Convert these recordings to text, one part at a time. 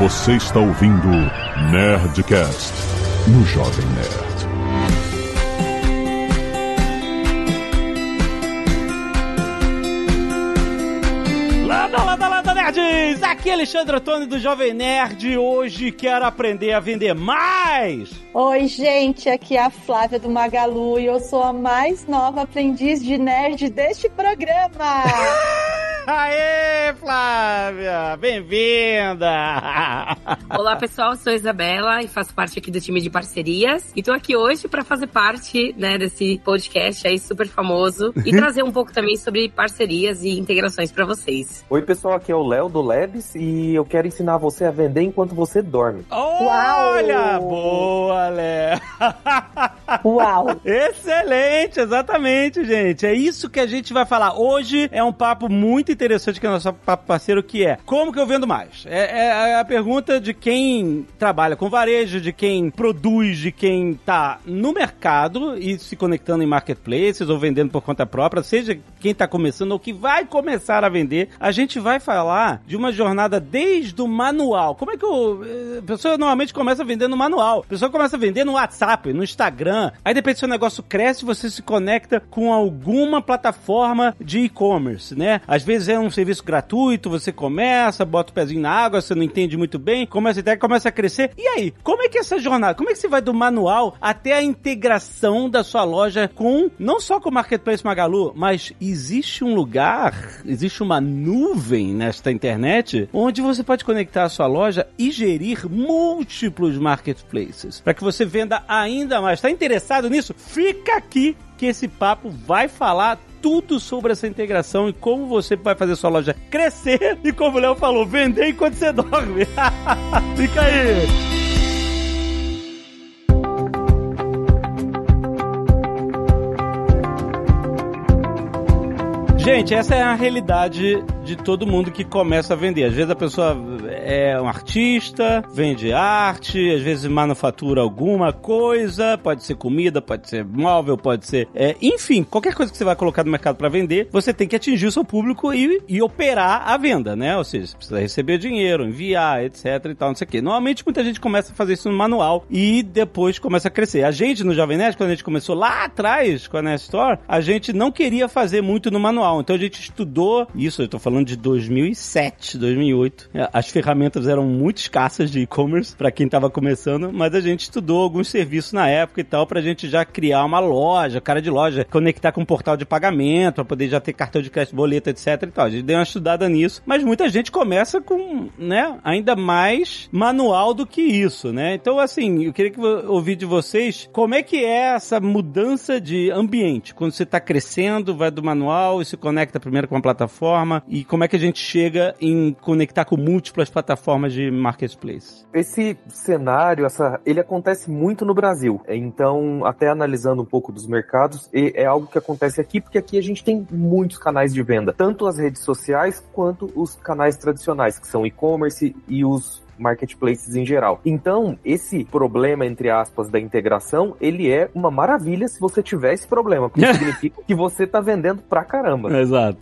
Você está ouvindo Nerdcast no Jovem Nerd. Landa, landa, landa, nerds! Aqui é Alexandre Antônio do Jovem Nerd. Hoje quero aprender a vender mais. Oi, gente, aqui é a Flávia do Magalu e eu sou a mais nova aprendiz de nerd deste programa. Aê, Flávia! Bem-vinda! Olá, pessoal, sou a Isabela e faço parte aqui do time de parcerias. E tô aqui hoje para fazer parte, né, desse podcast aí super famoso e trazer um pouco também sobre parcerias e integrações para vocês. Oi, pessoal, aqui é o Léo do Labs e eu quero ensinar você a vender enquanto você dorme. Olha! Boa, Léo! Uau! Excelente, exatamente, gente. É isso que a gente vai falar. Hoje é um papo muito interessante que é o nosso papo parceiro, que é como que eu vendo mais? É, é a pergunta de quem trabalha com varejo, de quem produz, de quem tá no mercado e se conectando em marketplaces ou vendendo por conta própria, seja quem tá começando ou que vai começar a vender. A gente vai falar de uma jornada desde o manual. Como é que o, a pessoa normalmente começa vendendo no manual? A pessoa começa a vender no WhatsApp, no Instagram. Aí depois seu negócio cresce, você se conecta com alguma plataforma de e-commerce, né? Às vezes é um serviço gratuito, você começa, bota o pezinho na água, você não entende muito bem, começa a ideia, começa a crescer. E aí, como é que é essa jornada? Como é que você vai do manual até a integração da sua loja com, não só com o Marketplace Magalu, mas existe um lugar, existe uma nuvem nesta internet onde você pode conectar a sua loja e gerir múltiplos marketplaces para que você venda ainda mais. Está interessado nisso? Fica aqui que esse papo vai falar tudo sobre essa integração e como você vai fazer sua loja crescer e como o Léo falou, vender enquanto você dorme. Fica aí. Gente, essa é a realidade de todo mundo que começa a vender. Às vezes a pessoa é um artista, vende arte, às vezes manufatura alguma coisa, pode ser comida, pode ser móvel, pode ser. É, enfim, qualquer coisa que você vai colocar no mercado para vender, você tem que atingir o seu público e, e operar a venda, né? Ou seja, você precisa receber dinheiro, enviar, etc e tal, não sei o quê. Normalmente muita gente começa a fazer isso no manual e depois começa a crescer. A gente no Jovem Nerd, quando a gente começou lá atrás com a Nest Store, a gente não queria fazer muito no manual. Então a gente estudou isso, eu tô falando de 2007, 2008. As ferramentas eram muito escassas de e-commerce para quem tava começando, mas a gente estudou alguns serviços na época e tal pra gente já criar uma loja, cara de loja, conectar com um portal de pagamento, pra poder já ter cartão de crédito, boleto, etc e tal. A gente deu uma estudada nisso, mas muita gente começa com, né, ainda mais manual do que isso, né? Então, assim, eu queria que ouvir de vocês como é que é essa mudança de ambiente, quando você tá crescendo, vai do manual e se conecta primeiro com a plataforma e como é que a gente chega em conectar com múltiplas plataformas de marketplace? Esse cenário, essa, ele acontece muito no Brasil. Então, até analisando um pouco dos mercados, é algo que acontece aqui, porque aqui a gente tem muitos canais de venda, tanto as redes sociais quanto os canais tradicionais, que são e-commerce e os marketplaces em geral. Então, esse problema, entre aspas, da integração, ele é uma maravilha se você tiver esse problema, porque significa que você tá vendendo pra caramba. Exato.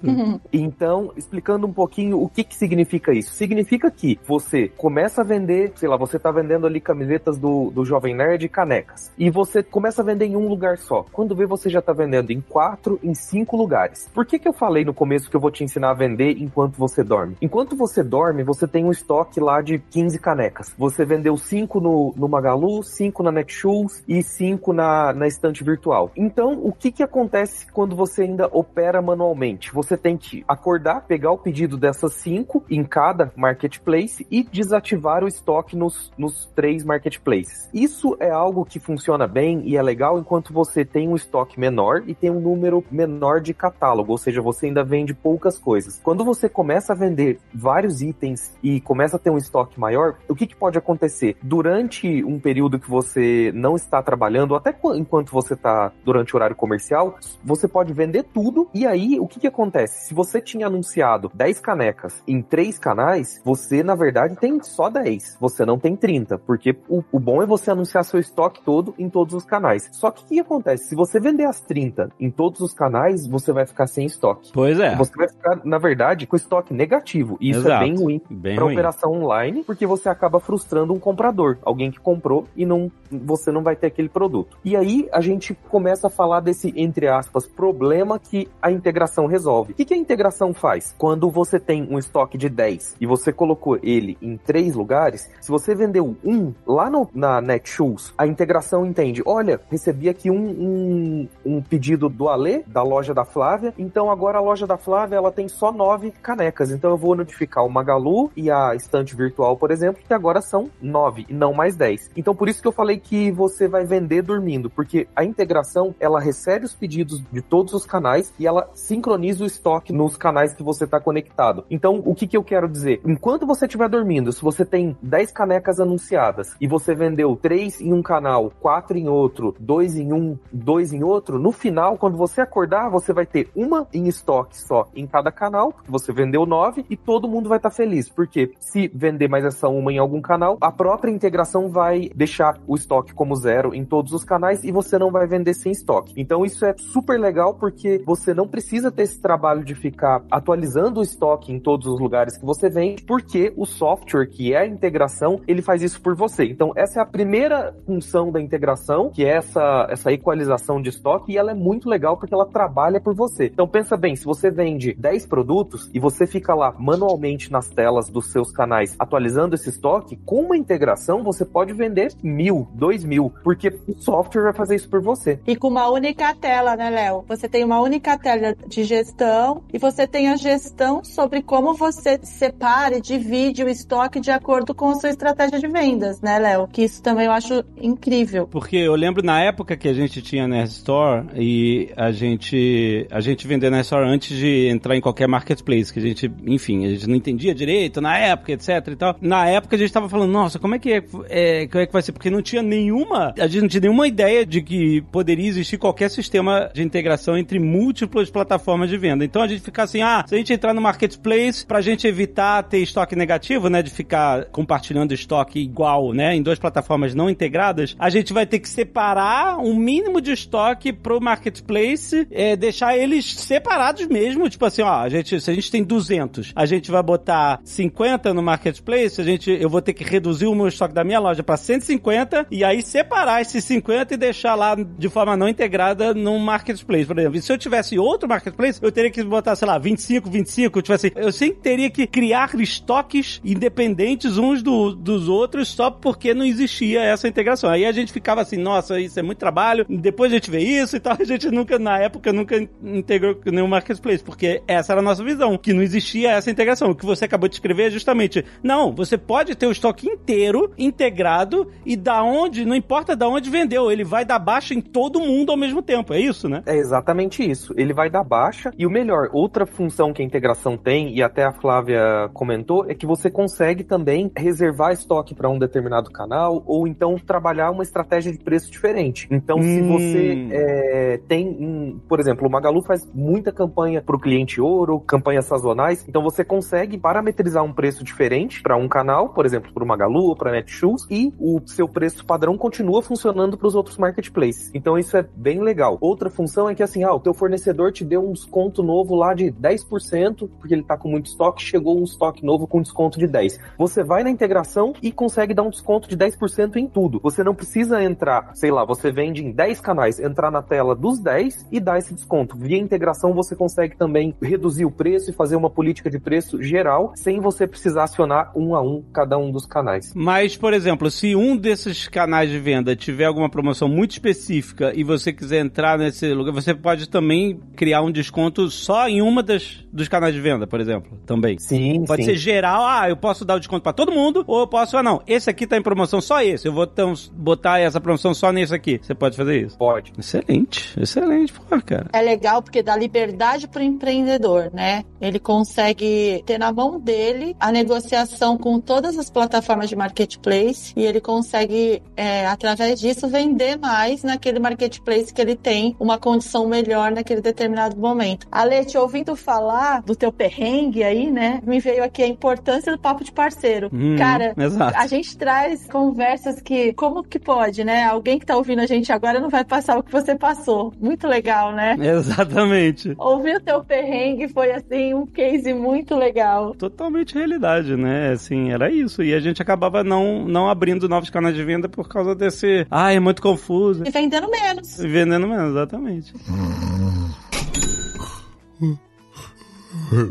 Então, explicando um pouquinho o que que significa isso. Significa que você começa a vender, sei lá, você tá vendendo ali camisetas do, do Jovem Nerd e canecas. E você começa a vender em um lugar só. Quando vê, você já tá vendendo em quatro, em cinco lugares. Por que que eu falei no começo que eu vou te ensinar a vender enquanto você dorme? Enquanto você dorme, você tem um estoque lá de 15 canecas. Você vendeu 5 no, no Magalu, 5 na Netshoes e 5 na, na estante virtual. Então, o que que acontece quando você ainda opera manualmente? Você tem que acordar, pegar o pedido dessas 5 em cada marketplace e desativar o estoque nos, nos três marketplaces. Isso é algo que funciona bem e é legal enquanto você tem um estoque menor e tem um número menor de catálogo, ou seja, você ainda vende poucas coisas. Quando você começa a vender vários itens e começa a ter um estoque maior, o que, que pode acontecer? Durante um período que você não está trabalhando, até enquanto você está durante o horário comercial, você pode vender tudo e aí o que, que acontece? Se você tinha anunciado 10 canecas em três canais, você na verdade tem só 10, você não tem 30, porque o, o bom é você anunciar seu estoque todo em todos os canais. Só que o que acontece? Se você vender as 30 em todos os canais, você vai ficar sem estoque. Pois é. Você vai ficar, na verdade, com estoque negativo. E isso Exato. é bem ruim para operação online, porque você acaba frustrando um comprador, alguém que comprou e não você não vai ter aquele produto. E aí a gente começa a falar desse entre aspas problema que a integração resolve. O que, que a integração faz? Quando você tem um estoque de 10 e você colocou ele em três lugares, se você vendeu um lá no, na Netshoes, a integração entende, olha, recebi aqui um, um, um pedido do Ale, da loja da Flávia, então agora a loja da Flávia ela tem só nove canecas, então eu vou notificar o Magalu e a estante virtual, por exemplo, que agora são nove e não mais dez. Então por isso que eu falei que você vai vender dormindo, porque a integração ela recebe os pedidos de todos os canais e ela sincroniza o estoque nos canais que você está conectado. Então o que, que eu quero dizer? Enquanto você estiver dormindo, se você tem 10 canecas anunciadas e você vendeu 3 em um canal, 4 em outro, 2 em um, 2 em outro, no final, quando você acordar, você vai ter uma em estoque só em cada canal, porque você vendeu 9 e todo mundo vai estar tá feliz. Porque se vender mais essa uma em algum canal, a própria integração vai deixar o estoque como zero em todos os canais e você não vai vender sem estoque. Então isso é super legal porque você não precisa ter esse trabalho de ficar atualizando o estoque em todos os lugares que você vende, porque o software que é a integração, ele faz isso por você. Então essa é a primeira função da integração, que é essa, essa equalização de estoque, e ela é muito legal porque ela trabalha por você. Então pensa bem, se você vende 10 produtos e você fica lá manualmente nas telas dos seus canais atualizando esse estoque, com uma integração você pode vender mil, dois mil, porque o software vai fazer isso por você. E com uma única tela, né, Léo? Você tem uma única tela de gestão e você tem a gestão sobre como você separa e divide o estoque de acordo com a sua estratégia de vendas, né, Léo? Que isso também eu acho incrível. Porque eu lembro na época que a gente tinha Nerd Store e a gente a gente vendia Nerd Store antes de entrar em qualquer marketplace, que a gente, enfim, a gente não entendia direito na época, etc e tal. Na época a gente tava falando, nossa, como é que é, é, como é que vai ser? Porque não tinha nenhuma, a gente não tinha nenhuma ideia de que poderia existir qualquer sistema de integração entre múltiplas plataformas de venda. Então a gente fica assim, ah, se a gente entrar no marketplace pra gente evitar ter estoque negativo, né, de ficar compartilhando estoque igual, né, em duas plataformas não integradas, a gente vai ter que separar um mínimo de estoque pro marketplace, é, deixar eles separados mesmo, tipo assim, ó, a gente, se a gente tem 200, a gente vai botar 50 no marketplace, gente, eu vou ter que reduzir o meu estoque da minha loja para 150 e aí separar esses 50 e deixar lá de forma não integrada no marketplace, por exemplo. Se eu tivesse outro marketplace, eu teria que botar, sei lá, 25, 25, tipo assim, eu sempre teria que criar estoques independentes uns do, dos outros só porque não existia essa integração. Aí a gente ficava assim, nossa, isso é muito trabalho, depois a gente vê isso e tal, a gente nunca, na época, nunca integrou nenhum marketplace, porque essa era a nossa visão, que não existia essa integração. O que você acabou de escrever é justamente, não, você pode ter o estoque inteiro integrado e da onde, não importa da onde vendeu, ele vai dar baixa em todo mundo ao mesmo tempo, é isso, né? É exatamente isso. Ele vai dar baixa e o melhor, outra função que a integração tem, e até a Flávia comentou, é que você consegue também reservar estoque para um determinado canal ou então trabalhar uma estratégia de preço diferente. Então, hum. se você é, tem, um, por exemplo, o Magalu faz muita campanha para o cliente ouro, campanhas sazonais, então você consegue parametrizar um preço diferente para um canal, por exemplo, para o Magalu ou para Netshoes, e o seu preço padrão continua funcionando para os outros marketplaces. Então, isso é bem legal. Outra função é que assim, ah, o teu fornecedor te deu um desconto novo lá de 10%, porque ele está com muito estoque, chegou um estoque novo com desconto de 10. Você vai na integração e consegue dar um desconto de 10% em tudo. Você não precisa entrar, sei lá, você vende em 10 canais, entrar na tela dos 10 e dar esse desconto. Via integração você consegue também reduzir o preço e fazer uma política de preço geral, sem você precisar acionar um a um cada um dos canais. Mas, por exemplo, se um desses canais de venda tiver alguma promoção muito específica e você quiser entrar nesse lugar, você pode também criar um desconto só em uma das dos canais de venda, por exemplo, também. Sim, Pode sim. ser geral, ah, eu posso dar o desconto para todo mundo, ou eu posso, ah, não, esse aqui tá em promoção só esse, eu vou então, botar essa promoção só nesse aqui. Você pode fazer isso? Pode. Excelente, excelente, pô, cara. É legal porque dá liberdade pro empreendedor, né? Ele consegue ter na mão dele a negociação com todas as plataformas de marketplace e ele consegue, é, através disso, vender mais naquele marketplace que ele tem uma condição melhor naquele determinado momento. Ale, te ouvindo falar do teu perrengue aí, né? Me veio aqui a importância do papo de parceiro. Hum, Cara, exato. a gente traz conversas que, como que pode, né? Alguém que tá ouvindo a gente agora não vai passar o que você passou. Muito legal, né? Exatamente. Ouvir o teu perrengue foi, assim, um case muito legal. Totalmente realidade, né? Assim, assim, era isso. E a gente acabava não, não abrindo novos canais de venda por causa desse. Ah, é muito confuso. E vendendo menos. E vendendo menos, exatamente.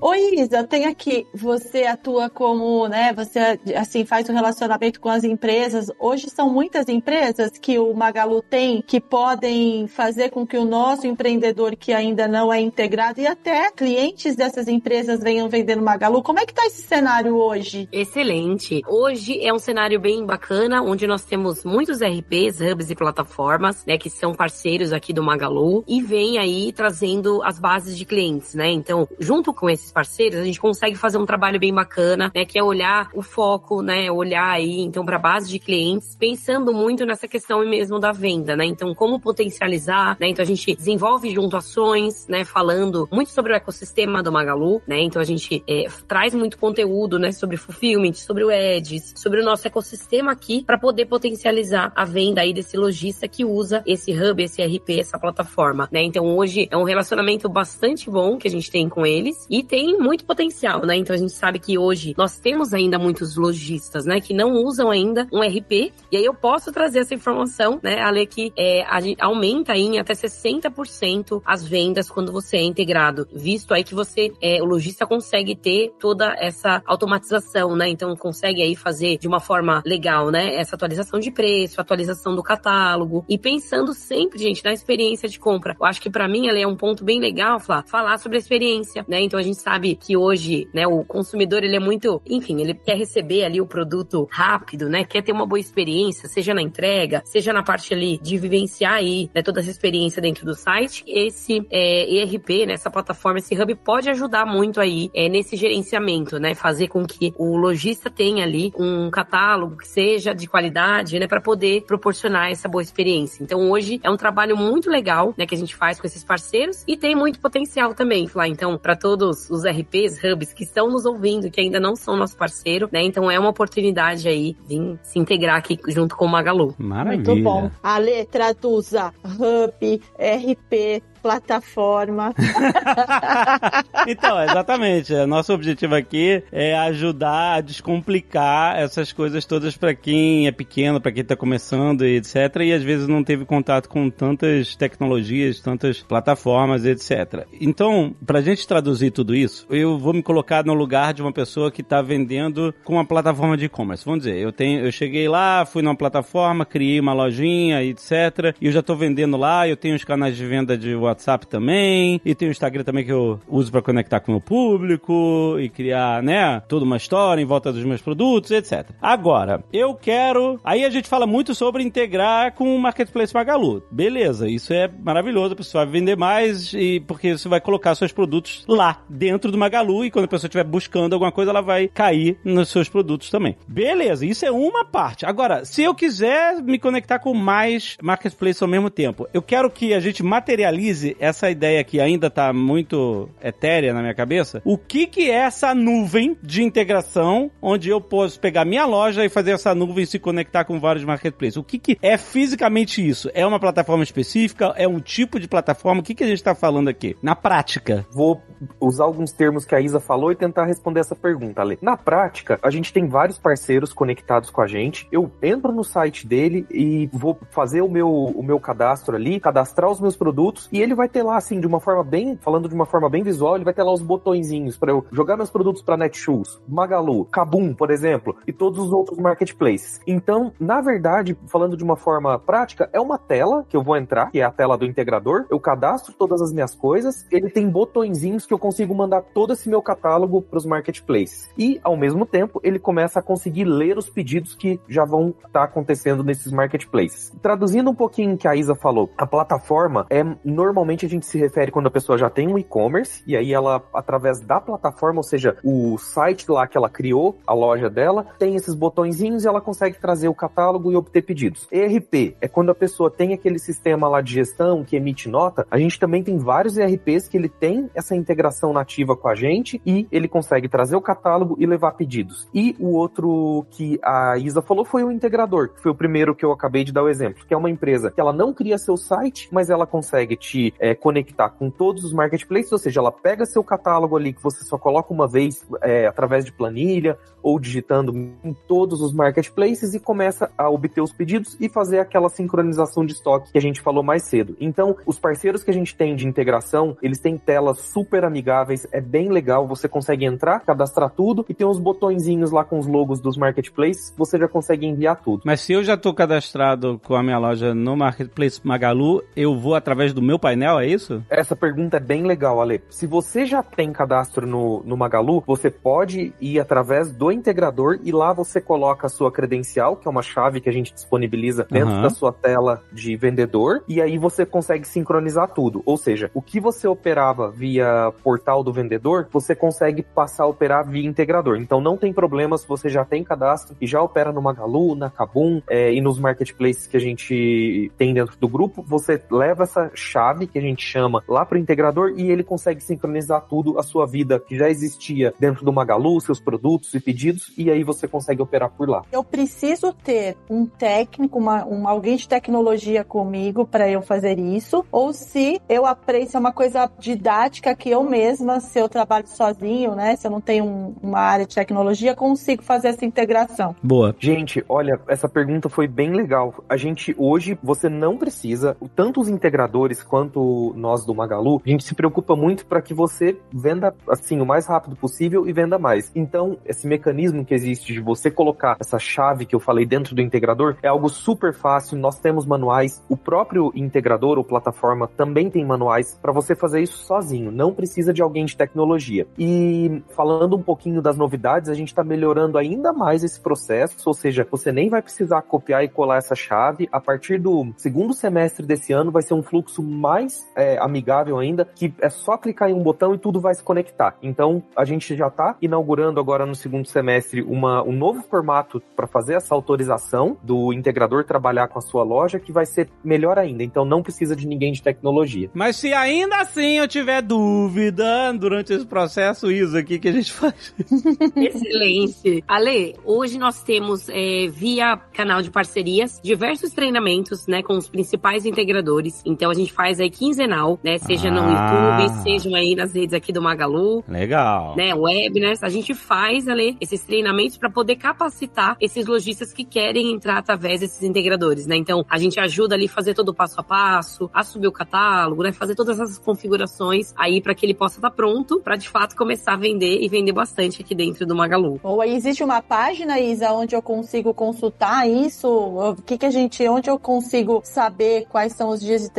Oi, Isa, tem aqui. Você atua como, né? Você assim faz o um relacionamento com as empresas. Hoje são muitas empresas que o Magalu tem que podem fazer com que o nosso empreendedor que ainda não é integrado e até clientes dessas empresas venham vender no Magalu. Como é que tá esse cenário hoje? Excelente. Hoje é um cenário bem bacana, onde nós temos muitos RPs, hubs e plataformas, né, que são parceiros aqui do Magalu e vem aí trazendo as bases de clientes, né? Então, junto com esses parceiros, a gente consegue fazer um trabalho bem bacana, né? Que é olhar o foco, né? Olhar aí, então, para a base de clientes, pensando muito nessa questão mesmo da venda, né? Então, como potencializar, né? Então, a gente desenvolve junto ações, né? Falando muito sobre o ecossistema do Magalu, né? Então, a gente é, traz muito conteúdo, né? Sobre fulfillment, sobre o Edge, sobre o nosso ecossistema aqui, para poder potencializar a venda aí desse lojista que usa esse hub, esse RP, essa plataforma, né? Então, hoje é um relacionamento bastante bom que a gente tem com eles e tem muito potencial, né? Então a gente sabe que hoje nós temos ainda muitos lojistas, né, que não usam ainda um RP. E aí eu posso trazer essa informação, né, Ale, que é, aumenta aí em até 60% as vendas quando você é integrado, visto aí que você, é, o lojista consegue ter toda essa automatização, né? Então consegue aí fazer de uma forma legal, né? Essa atualização de preço, atualização do catálogo e pensando sempre, gente, na experiência de compra. Eu acho que para mim ela é um ponto bem legal, falar sobre a experiência, né? Então a gente sabe que hoje, né, o consumidor ele é muito, enfim, ele quer receber ali o produto rápido, né? Quer ter uma boa experiência, seja na entrega, seja na parte ali de vivenciar aí, né, toda essa experiência dentro do site. Esse é, ERP, né, essa plataforma, esse hub pode ajudar muito aí é, nesse gerenciamento, né? Fazer com que o lojista tenha ali um catálogo que seja de qualidade, né, para poder proporcionar essa boa experiência. Então hoje é um trabalho muito legal, né, que a gente faz com esses parceiros e tem muito potencial também, Flá. Então, para todos todos os RPs, hubs que estão nos ouvindo, que ainda não são nosso parceiro, né? Então é uma oportunidade aí de se integrar aqui junto com o Magalu. Maravilha. Muito bom. A letra usa hub, RP, plataforma. então, exatamente. Nosso objetivo aqui é ajudar a descomplicar essas coisas todas para quem é pequeno, para quem tá começando e etc. E às vezes não teve contato com tantas tecnologias, tantas plataformas, etc. Então, pra gente traduzir tudo isso, eu vou me colocar no lugar de uma pessoa que tá vendendo com uma plataforma de e-commerce. Vamos dizer, eu tenho, eu cheguei lá, fui numa plataforma, criei uma lojinha, etc. E eu já tô vendendo lá, eu tenho os canais de venda de WhatsApp também, e tem o Instagram também que eu uso para conectar com o meu público e criar, né, toda uma história em volta dos meus produtos, etc. Agora, eu quero. Aí a gente fala muito sobre integrar com o Marketplace Magalu. Beleza, isso é maravilhoso, a pessoa vai vender mais e porque você vai colocar seus produtos lá, dentro do Magalu, e quando a pessoa estiver buscando alguma coisa, ela vai cair nos seus produtos também. Beleza, isso é uma parte. Agora, se eu quiser me conectar com mais marketplace ao mesmo tempo, eu quero que a gente materialize essa ideia que ainda tá muito etérea na minha cabeça. O que que é essa nuvem de integração onde eu posso pegar minha loja e fazer essa nuvem se conectar com vários marketplaces? O que que é fisicamente isso? É uma plataforma específica? É um tipo de plataforma? O que que a gente tá falando aqui? Na prática. Vou usar alguns termos que a Isa falou e tentar responder essa pergunta, Ale. Na prática, a gente tem vários parceiros conectados com a gente. Eu entro no site dele e vou fazer o meu, o meu cadastro ali, cadastrar os meus produtos e ele vai ter lá, assim, de uma forma bem, falando de uma forma bem visual, ele vai ter lá os botõezinhos para eu jogar meus produtos para Netshoes, Magalu, Kabum, por exemplo, e todos os outros marketplaces. Então, na verdade, falando de uma forma prática, é uma tela que eu vou entrar, que é a tela do integrador, eu cadastro todas as minhas coisas, ele tem botõezinhos que eu consigo mandar todo esse meu catálogo para os marketplaces. E, ao mesmo tempo, ele começa a conseguir ler os pedidos que já vão estar tá acontecendo nesses marketplaces. Traduzindo um pouquinho o que a Isa falou, a plataforma é normalmente Normalmente a gente se refere quando a pessoa já tem um e-commerce e aí ela, através da plataforma, ou seja, o site lá que ela criou, a loja dela, tem esses botõezinhos e ela consegue trazer o catálogo e obter pedidos. ERP é quando a pessoa tem aquele sistema lá de gestão que emite nota. A gente também tem vários ERPs que ele tem essa integração nativa com a gente e ele consegue trazer o catálogo e levar pedidos. E o outro que a Isa falou foi o integrador, que foi o primeiro que eu acabei de dar o exemplo, que é uma empresa que ela não cria seu site, mas ela consegue te é, conectar com todos os marketplaces, ou seja, ela pega seu catálogo ali que você só coloca uma vez é, através de planilha ou digitando em todos os marketplaces e começa a obter os pedidos e fazer aquela sincronização de estoque que a gente falou mais cedo. Então, os parceiros que a gente tem de integração, eles têm telas super amigáveis, é bem legal, você consegue entrar, cadastrar tudo e tem uns botõezinhos lá com os logos dos marketplaces, você já consegue enviar tudo. Mas se eu já estou cadastrado com a minha loja no Marketplace Magalu, eu vou através do meu painel, é isso? Essa pergunta é bem legal, Ale. Se você já tem cadastro no, no Magalu, você pode ir através do integrador e lá você coloca a sua credencial, que é uma chave que a gente disponibiliza dentro uhum. da sua tela de vendedor, e aí você consegue sincronizar tudo. Ou seja, o que você operava via portal do vendedor, você consegue passar a operar via integrador. Então não tem problema se você já tem cadastro e já opera no Magalu, na Kabum é, e nos marketplaces que a gente tem dentro do grupo, você leva essa chave que a gente chama lá para o integrador e ele consegue sincronizar tudo a sua vida que já existia dentro do Magalu, seus produtos e pedidos, e aí você consegue operar por lá. Eu preciso ter um técnico, uma, um, alguém de tecnologia comigo para eu fazer isso, ou se eu aprendo, se é uma coisa didática que eu mesma, se eu trabalho sozinho, né, se eu não tenho um, uma área de tecnologia, consigo fazer essa integração. Boa. Gente, olha, essa pergunta foi bem legal. A gente hoje, você não precisa, tanto os integradores quanto nós do Magalu, a gente se preocupa muito para que você venda assim o mais rápido possível e venda mais. Então, esse mecanismo que existe de você colocar essa chave que eu falei dentro do integrador é algo super fácil. Nós temos manuais, o próprio integrador ou plataforma também tem manuais para você fazer isso sozinho. Não precisa de alguém de tecnologia. E falando um pouquinho das novidades, a gente está melhorando ainda mais esse processo, ou seja, você nem vai precisar copiar e colar essa chave. A partir do segundo semestre desse ano vai ser um fluxo mais é, amigável ainda, que é só clicar em um botão e tudo vai se conectar. Então a gente já está inaugurando agora no segundo semestre uma, um novo formato para fazer essa autorização do integrador trabalhar com a sua loja, que vai ser melhor ainda. Então não precisa de ninguém de tecnologia. Mas se ainda assim eu tiver dúvida durante esse processo, Isa, o que, que a gente faz? Excelente. Ale, hoje nós temos é, via canal de parcerias diversos treinamentos, né, com os principais integradores. Então a gente faz aí quinzenal, né, seja ah. no YouTube, sejam aí nas redes aqui do Magalu. Legal. Né, webinars. A gente faz, Ale, esses treinamentos para poder capacitar esses lojistas que querem entrar através desses integradores, né? Então a gente ajuda ali a fazer todo o passo a passo, a subir o catálogo, né, fazer todas essas configurações aí para que ele possa estar tá pronto para de fato começar a vender e vender bastante aqui dentro do Magalu. Ou aí existe uma página, Isa, onde eu consigo consultar isso? O que que a gente, onde eu consigo saber quais são os dias de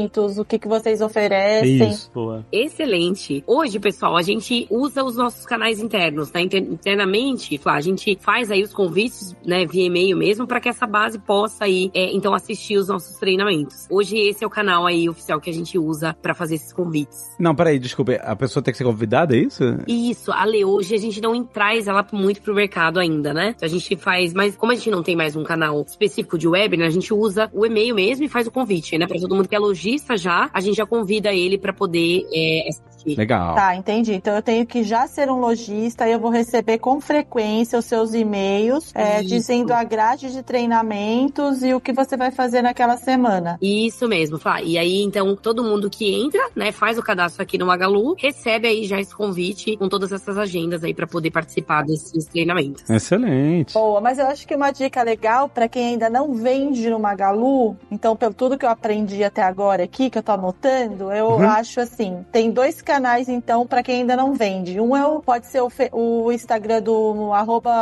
treinamentos, o que que vocês oferecem? Isso, boa. Excelente. Hoje, pessoal, a gente usa os nossos canais internos, né? Internamente, a gente faz aí os convites, né, via e-mail mesmo, para que essa base possa aí, é, então, assistir os nossos treinamentos. Hoje esse é o canal aí oficial que a gente usa para fazer esses convites. Não, peraí, desculpa, a pessoa tem que ser convidada, é isso? Isso, Ale, hoje a gente não traz ela muito pro mercado ainda, né? Então a gente faz, mas como a gente não tem mais um canal específico de web, né, a gente usa o e-mail mesmo e faz o convite, né? Pra todo mundo que é já, a gente já convida ele para poder é, assistir. Legal. Tá, entendi. Então eu tenho que já ser um lojista e eu vou receber com frequência os seus e-mails é, dizendo a grade de treinamentos e o que você vai fazer naquela semana. Isso mesmo, Flá. E aí, então, todo mundo que entra, né, faz o cadastro aqui no Magalu, recebe aí já esse convite com todas essas agendas aí para poder participar desses treinamentos. Excelente. Boa, mas eu acho que uma dica legal para quem ainda não vende no Magalu, então, pelo tudo que eu aprendi até agora aqui, que eu tô anotando, eu uhum. acho assim, tem dois canais, então, para quem ainda não vende. Um é o, pode ser o, o Instagram do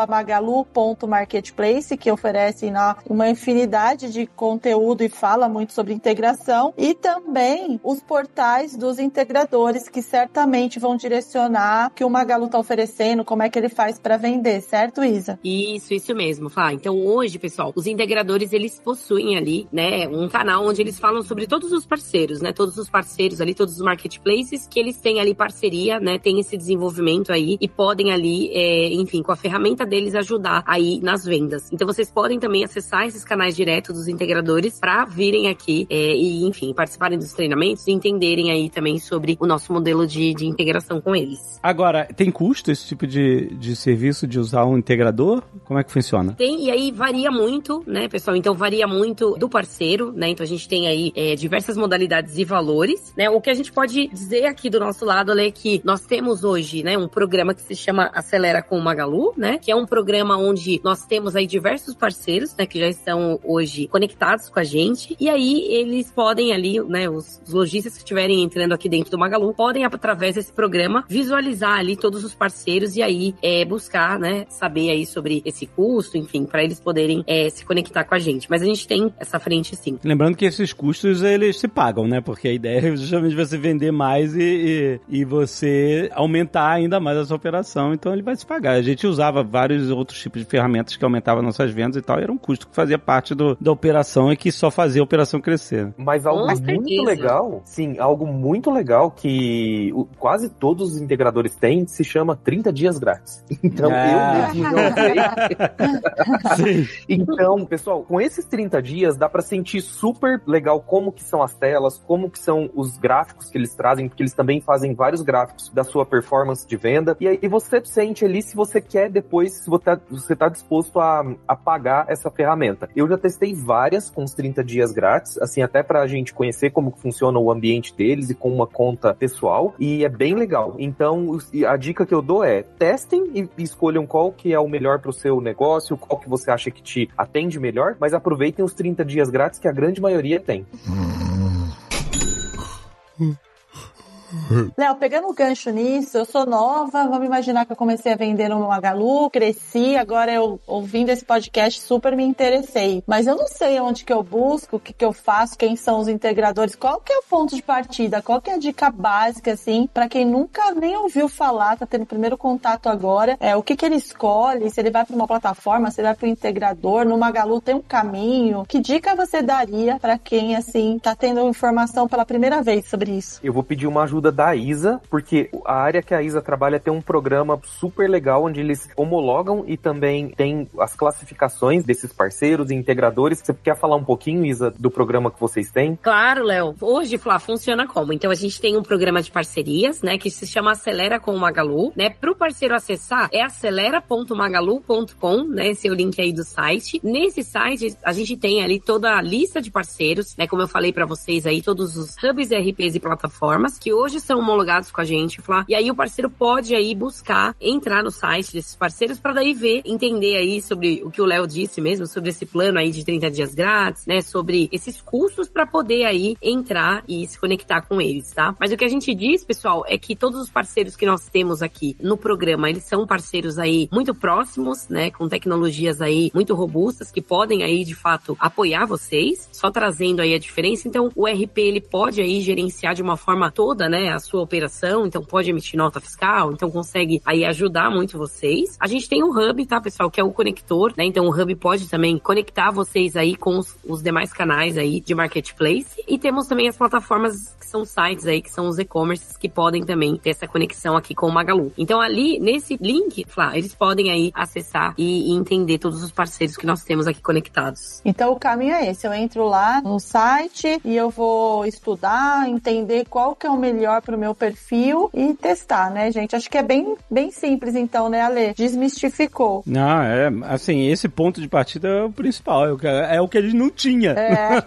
magalu.marketplace, que oferece na, uma infinidade de conteúdo e fala muito sobre integração. E também os portais dos integradores, que certamente vão direcionar o que o Magalu está oferecendo, como é que ele faz para vender, certo, Isa? Isso, isso mesmo, Flá. Então hoje, pessoal, os integradores, eles possuem ali, né, um canal onde eles falam sobre todos os parceiros, né, todos os parceiros ali, todos os marketplaces que eles têm ali parceria, né? Tem esse desenvolvimento aí e podem ali, é, enfim, com a ferramenta deles ajudar aí nas vendas. Então vocês podem também acessar esses canais diretos dos integradores para virem aqui é, e, enfim, participarem dos treinamentos e entenderem aí também sobre o nosso modelo de, de integração com eles. Agora, tem custo esse tipo de, de serviço de usar um integrador? Como é que funciona? Tem, e aí varia muito, né, pessoal? Então varia muito do parceiro, né? Então a gente tem aí é, diversas modalidades e valores, né? O que a gente pode dizer aqui do nosso lado é que nós temos hoje, né, um programa que se chama Acelera com o Magalu, né? Que é um programa onde nós temos aí diversos parceiros, né, que já estão hoje conectados com a gente. E aí eles podem ali, né, os, os lojistas que estiverem entrando aqui dentro do Magalu, podem através desse programa visualizar ali todos os parceiros e aí é, buscar, né, saber aí sobre esse custo, enfim, para eles poderem é, se conectar com a gente. Mas a gente tem essa frente sim. Lembrando que esses custos eles se pagam, né? Porque a ideia é justamente você vender mais e, e, e você aumentar ainda mais a sua operação. Então ele vai se pagar. A gente usava vários outros tipos de ferramentas que aumentavam nossas vendas e tal. E era um custo que fazia parte do, da operação e que só fazia a operação crescer. Mas algo muito legal, sim, algo muito legal que o, quase todos os integradores têm se chama 30 dias grátis. Então Ah. eu mesmo não sei. Então, pessoal, com esses 30 dias dá pra sentir super legal como que são as telas, como que são os gráficos que eles trazem, porque eles também fazem vários gráficos da sua performance de venda. E aí você sente ali se você quer depois, se você tá, você tá disposto a, a pagar essa ferramenta. Eu já testei várias com os 30 dias grátis, assim, até pra gente conhecer como funciona o ambiente deles e com uma conta pessoal, e é bem legal. Então, a dica que eu dou é testem e escolham qual que é o melhor pro seu negócio, qual que você acha que te atende melhor, mas aproveitem os 30 dias grátis que a grande maioria tem. Léo, pegando um gancho nisso, eu sou nova, vamos imaginar que eu comecei a vender no Magalu, cresci, agora eu ouvindo esse podcast super me interessei. Mas eu não sei onde que eu busco, o que que eu faço, quem são os integradores, qual que é o ponto de partida, qual que é a dica básica, assim, para quem nunca nem ouviu falar, tá tendo o primeiro contato agora, é o que que ele escolhe, se ele vai para uma plataforma, se ele vai para o integrador, no Magalu tem um caminho, que dica você daria para quem, assim, tá tendo informação pela primeira vez sobre isso? Eu vou pedir uma ajuda da Isa, porque a área que a Isa trabalha tem um programa super legal onde eles homologam e também tem as classificações desses parceiros e integradores. Você quer falar um pouquinho, Isa, do programa que vocês têm? Claro, Léo. Hoje, Flá, funciona como? Então, a gente tem um programa de parcerias, né, que se chama Acelera com o Magalu, né? Pro parceiro acessar, é acelera.magalu.com, né? Esse é o link aí do site. Nesse site, a gente tem ali toda a lista de parceiros, né? Como eu falei pra vocês aí, todos os hubs, RPs e plataformas que hoje são homologados com a gente, Flá. E aí o parceiro pode aí buscar entrar no site desses parceiros pra daí ver, entender aí sobre o que o Léo disse mesmo, sobre esse plano aí de 30 dias grátis, né? Sobre esses custos pra poder aí entrar e se conectar com eles, tá? Mas o que a gente diz, pessoal, é que todos os parceiros que nós temos aqui no programa, eles são parceiros aí muito próximos, né? Com tecnologias aí muito robustas que podem aí, de fato, apoiar vocês, só trazendo aí a diferença. Então, o RP, ele pode aí gerenciar de uma forma toda, né? A sua operação, então pode emitir nota fiscal, então consegue aí ajudar muito vocês. A gente tem o Hub, tá, pessoal, que é o conector, né? Então, o Hub pode também conectar vocês aí com os, os demais canais aí de marketplace. E temos também as plataformas que são sites aí, que são os e-commerces que podem também ter essa conexão aqui com o Magalu. Então ali, nesse link, Flá, eles podem aí acessar e, e entender todos os parceiros que nós temos aqui conectados. Então o caminho é esse, eu entro lá no site e eu vou estudar, entender qual que é o melhor para o meu perfil e testar, né, gente? Acho que é bem, bem simples então, né, Ale? Desmistificou. Não, é assim, esse ponto de partida é o principal, é o que, é o que a gente não tinha. É.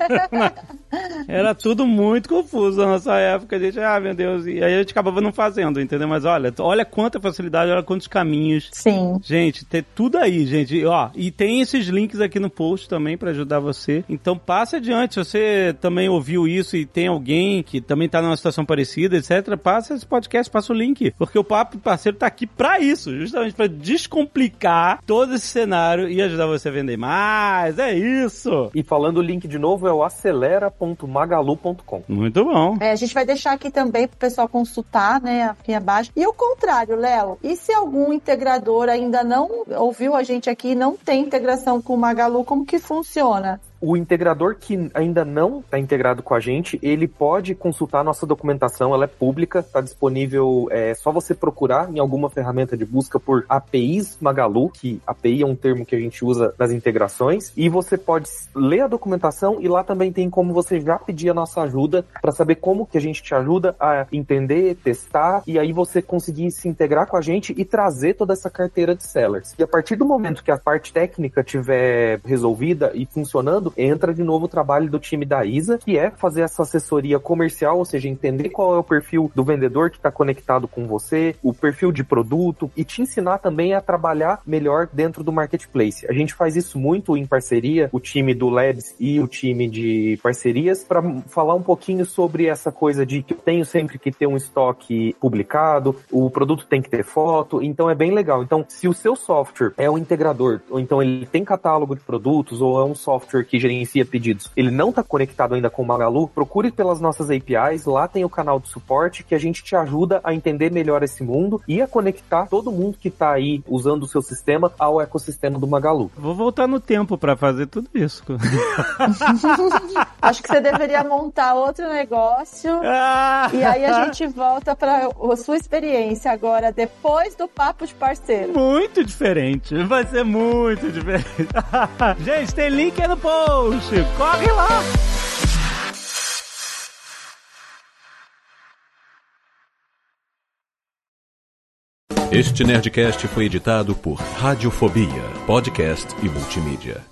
Era tudo muito confuso na nossa época, a gente, ah, meu Deus, e aí a gente acabava não fazendo, entendeu? Mas olha, olha quanta facilidade, olha quantos caminhos. Sim. Gente, tem tudo aí, gente. Ó, e tem esses links aqui no post também pra ajudar você. Então passe adiante. Se você também ouviu isso e tem alguém que também tá numa situação parecida, etc., passa esse podcast, passa o link. Porque o Papo Parceiro tá aqui pra isso, justamente pra descomplicar todo esse cenário e ajudar você a vender mais. É isso! E falando o link de novo, é o acelera.magalu.com. Muito bom. É, a gente vai deixar aqui também pro pessoal consultar, né, aqui abaixo. E o contrário, Léo, e se algum integrador ainda não ouviu a gente aqui e não tem integração com o Magalu, como que funciona? O integrador que ainda não está integrado com a gente, ele pode consultar nossa documentação, ela é pública, está disponível, é só você procurar em alguma ferramenta de busca por APIs Magalu, que API é um termo que a gente usa nas integrações, e você pode ler a documentação e lá também tem como você já pedir a nossa ajuda para saber como que a gente te ajuda a entender, testar e aí você conseguir se integrar com a gente e trazer toda essa carteira de sellers. E a partir do momento que a parte técnica tiver resolvida e funcionando, entra de novo o trabalho do time da ISA, que é fazer essa assessoria comercial, ou seja, entender qual é o perfil do vendedor que está conectado com você, o perfil de produto e te ensinar também a trabalhar melhor dentro do marketplace. A gente faz isso muito em parceria, o time do Labs e o time de parcerias, para falar um pouquinho sobre essa coisa de que eu tenho sempre que ter um estoque publicado, o produto tem que ter foto, então é bem legal. Então, se o seu software é um integrador, ou então ele tem catálogo de produtos, ou é um software que gerencia pedidos, ele não está conectado ainda com o Magalu, procure pelas nossas APIs, lá tem o canal de suporte que a gente te ajuda a entender melhor esse mundo e a conectar todo mundo que está aí usando o seu sistema ao ecossistema do Magalu. Vou voltar no tempo para fazer tudo isso. Acho que você deveria montar outro negócio ah! e aí a gente volta para a sua experiência agora, depois do papo de parceiro. Muito diferente, vai ser muito diferente. gente, tem link aí no post, corre lá! Este Nerdcast foi editado por Radiofobia, podcast e multimídia.